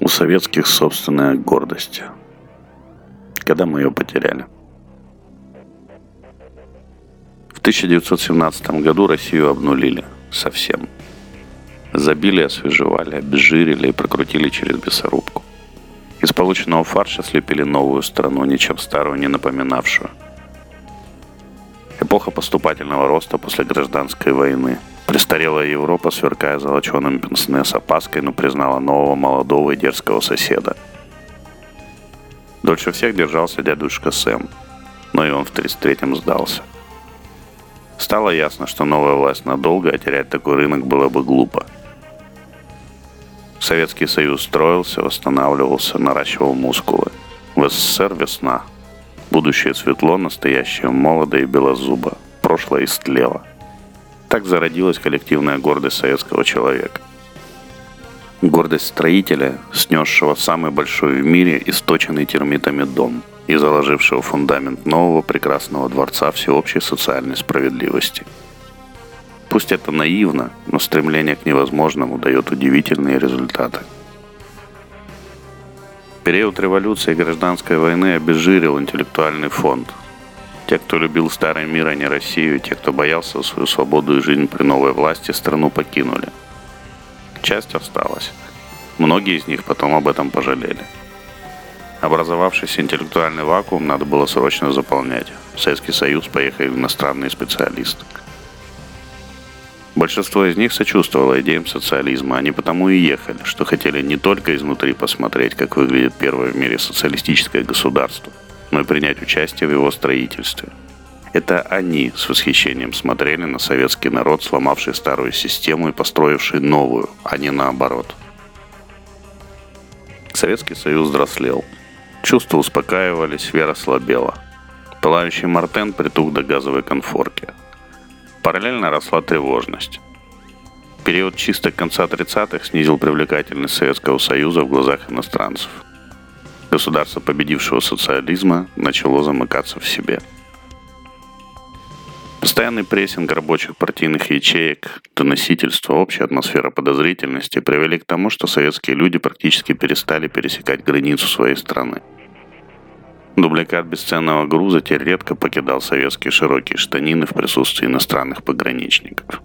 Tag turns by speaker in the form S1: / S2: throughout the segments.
S1: У советских собственная гордость. Когда мы ее потеряли? В 1917 году Россию обнулили совсем. Забили, освежевали, обезжирили и прокрутили через мясорубку. Из полученного фарша слепили новую страну, ничем старую не напоминавшую. Эпоха поступательного роста после гражданской войны. Престарелая Европа, сверкая золоченым пенсне с опаской, но признала нового молодого и дерзкого соседа. Дольше всех держался дядюшка Сэм, но и он в 33-м сдался. Стало ясно, что новая власть надолго, а терять такой рынок было бы глупо – Советский Союз строился, восстанавливался, наращивал мускулы. В СССР весна. Будущее светло, настоящее молодо и белозубо. Прошлое истлело. Так зародилась коллективная гордость советского человека. Гордость строителя, снесшего самый большой в мире источенный термитами дом и заложившего фундамент нового прекрасного дворца всеобщей социальной справедливости – Пусть это наивно, но стремление к невозможному дает удивительные результаты. Период революции и гражданской войны обезжирил интеллектуальный фонд. Те, кто любил старый мир, а не Россию, те, кто боялся свою свободу и жизнь при новой власти, страну покинули. Часть осталась. Многие из них потом об этом пожалели. Образовавшийся интеллектуальный вакуум надо было срочно заполнять. В Советский Союз поехали иностранные специалисты – Большинство из них сочувствовало идеям социализма, они потому и ехали, что хотели не только изнутри посмотреть, как выглядит первое в мире социалистическое государство, но и принять участие в его строительстве. Это они с восхищением смотрели на советский народ, сломавший старую систему и построивший новую, а не наоборот. Советский Союз взрослел. Чувства успокаивались, вера слабела. Пылающий Мартен притух до газовой конфорки – Параллельно росла тревожность. Период чисто конца 30-х снизил привлекательность Советского Союза в глазах иностранцев. Государство победившего социализма начало замыкаться в себе. Постоянный прессинг рабочих партийных ячеек, доносительство, общая атмосфера подозрительности привели к тому, что советские люди практически перестали пересекать границу своей страны – Дубликат бесценного груза теперь редко покидал советские широкие штанины в присутствии иностранных пограничников.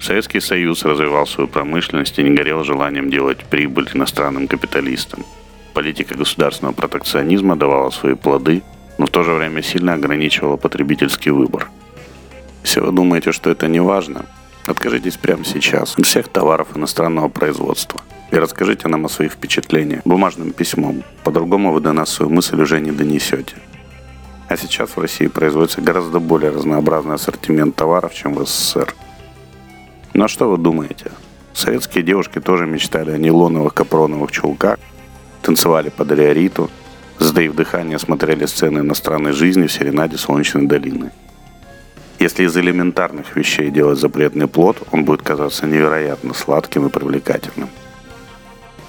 S1: Советский Союз развивал свою промышленность и не горел желанием делать прибыль иностранным капиталистам. Политика государственного протекционизма давала свои плоды, но в то же время сильно ограничивала потребительский выбор. Если вы думаете, что это не важно, откажитесь прямо сейчас от всех товаров иностранного производства – и расскажите нам о своих впечатлениях бумажным письмом. По-другому вы до нас свою мысль уже не донесете. А сейчас в России производится гораздо более разнообразный ассортимент товаров, чем в СССР. Ну а что вы думаете? Советские девушки тоже мечтали о нейлоновых капроновых чулках, танцевали под риориту, сдаив дыхание, смотрели сцены иностранной жизни в серенаде Солнечной долины. Если из элементарных вещей делать запретный плод, он будет казаться невероятно сладким и привлекательным.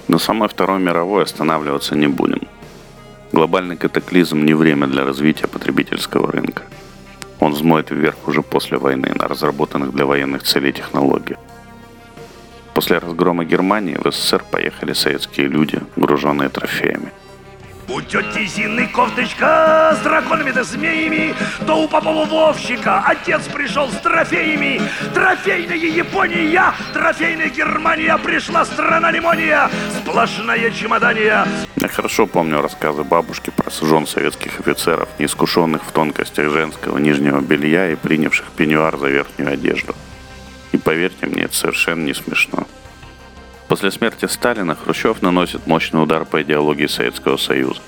S1: На самой Второй мировой останавливаться не будем. Глобальный катаклизм не время для развития потребительского рынка. Он взмоет вверх уже после войны на разработанных для военных целей технологиях. После разгрома Германии в СССР поехали советские люди, груженные трофеями –
S2: у тети Зины кофточка с драконами да змеями, то у Попова Вовщика отец пришел с трофеями. Трофейная Япония, трофейная Германия, пришла страна лимония, сплошная чемодания.
S1: Я хорошо помню рассказы бабушки про жен советских офицеров, неискушенных в тонкостях женского нижнего белья и принявших пеньюар за верхнюю одежду. И поверьте мне, это совершенно не смешно. После смерти Сталина Хрущев наносит мощный удар по идеологии Советского Союза.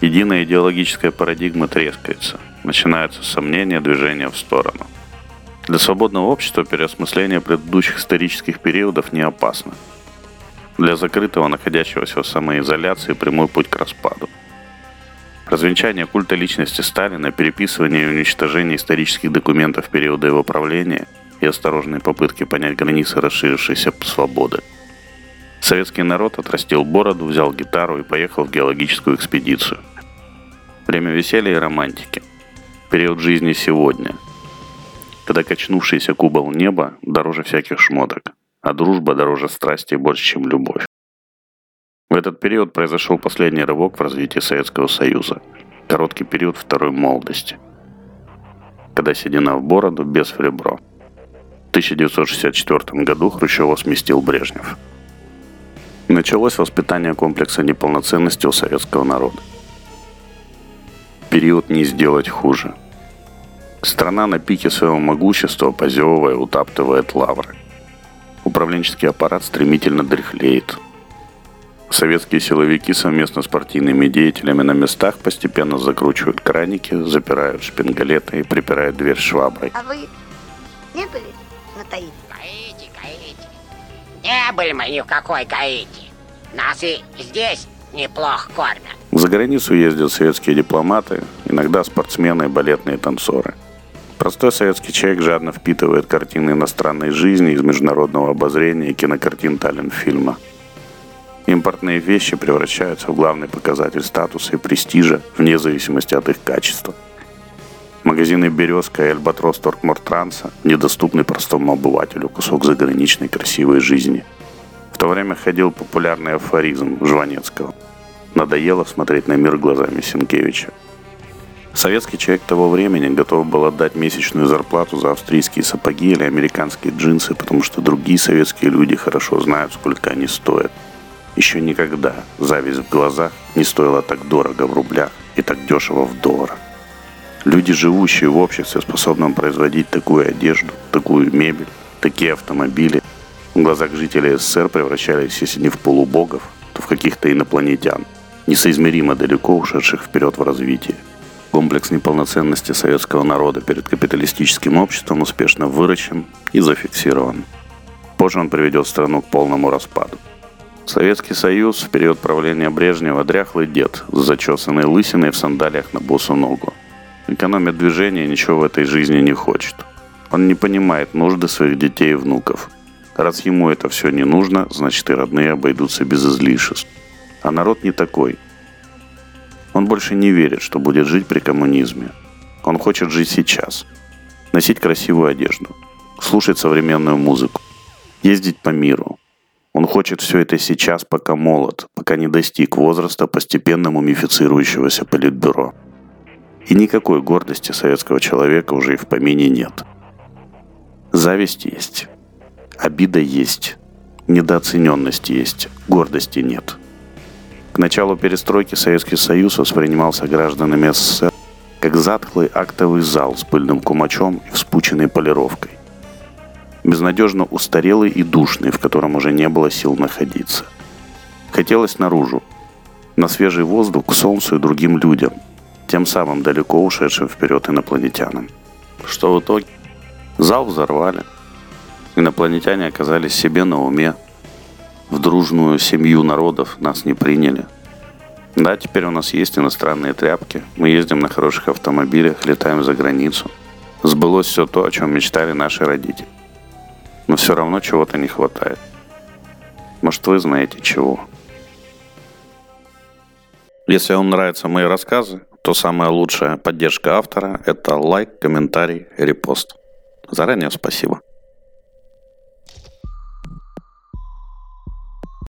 S1: Единая идеологическая парадигма трескается. Начинаются сомнения, движения в сторону. Для свободного общества переосмысление предыдущих исторических периодов не опасно. Для закрытого, находящегося в самоизоляции, прямой путь к распаду. Развенчание культа личности Сталина, переписывание и уничтожение исторических документов периода его правления и осторожные попытки понять границы расширившейся свободы – Советский народ отрастил бороду, взял гитару и поехал в геологическую экспедицию. Время веселья и романтики. Период жизни сегодня. Когда качнувшийся кубол неба дороже всяких шмоток, а дружба дороже страсти больше, чем любовь. В этот период произошел последний рывок в развитии Советского Союза. Короткий период второй молодости. Когда седина в бороду, без в ребро. В 1964 году Хрущева сместил Брежнев. Началось воспитание комплекса неполноценности у советского народа. Период не сделать хуже. Страна на пике своего могущества, позевывая, утаптывает лавры. Управленческий аппарат стремительно дряхлеет. Советские силовики совместно с партийными деятелями на местах постепенно закручивают краники, запирают шпингалеты и припирают дверь шваброй.
S3: А вы не были на Таити?
S4: Гаити, Гаити. Не были мы ни в какой Гаити. Нас и здесь неплохо кормят.
S1: За границу ездят советские дипломаты, иногда спортсмены и балетные танцоры. Простой советский человек жадно впитывает картины иностранной жизни из международного обозрения и кинокартин Таллин-фильма. Импортные вещи превращаются в главный показатель статуса и престижа вне зависимости от их качества. Магазины «Березка» и «Альбатрос» Торкмортранса недоступны простому обывателю кусок заграничной красивой жизни. В то время ходил популярный афоризм Жванецкого. Надоело смотреть на мир глазами Сенкевича. Советский человек того времени готов был отдать месячную зарплату за австрийские сапоги или американские джинсы, потому что другие советские люди хорошо знают, сколько они стоят. Еще никогда зависть в глазах не стоила так дорого в рублях и так дешево в долларах. Люди, живущие в обществе, способном производить такую одежду, такую мебель, такие автомобили, в глазах жителей СССР превращались, если не в полубогов, то в каких-то инопланетян, несоизмеримо далеко ушедших вперед в развитии. Комплекс неполноценности советского народа перед капиталистическим обществом успешно выращен и зафиксирован. Позже он приведет страну к полному распаду. Советский Союз в период правления Брежнева дряхлый дед с зачесанной лысиной в сандалиях на босу ногу. Экономит движение и ничего в этой жизни не хочет. Он не понимает нужды своих детей и внуков. Раз ему это все не нужно, значит и родные обойдутся без излишеств. А народ не такой. Он больше не верит, что будет жить при коммунизме. Он хочет жить сейчас. Носить красивую одежду. Слушать современную музыку. Ездить по миру. Он хочет все это сейчас, пока молод, пока не достиг возраста постепенно мумифицирующегося политбюро. И никакой гордости советского человека уже и в помине нет. Зависть есть. Обида есть. Недооцененность есть. Гордости нет. Началу перестройки Советский Союз воспринимался гражданами СССР как затхлый актовый зал с пыльным кумачом и вспученной полировкой. Безнадежно устарелый и душный, в котором уже не было сил находиться. Хотелось наружу, на свежий воздух, к солнцу и другим людям, тем самым далеко ушедшим вперед инопланетянам. Что в итоге? Зал взорвали. Инопланетяне оказались себе на уме. В дружную семью народов нас не приняли. Да, теперь у нас есть иностранные тряпки. Мы ездим на хороших автомобилях, летаем за границу. Сбылось все то, о чем мечтали наши родители. Но все равно чего-то не хватает. Может, вы знаете чего. Если вам нравятся мои рассказы, то самая лучшая поддержка автора – это лайк, комментарий, репост. Заранее спасибо.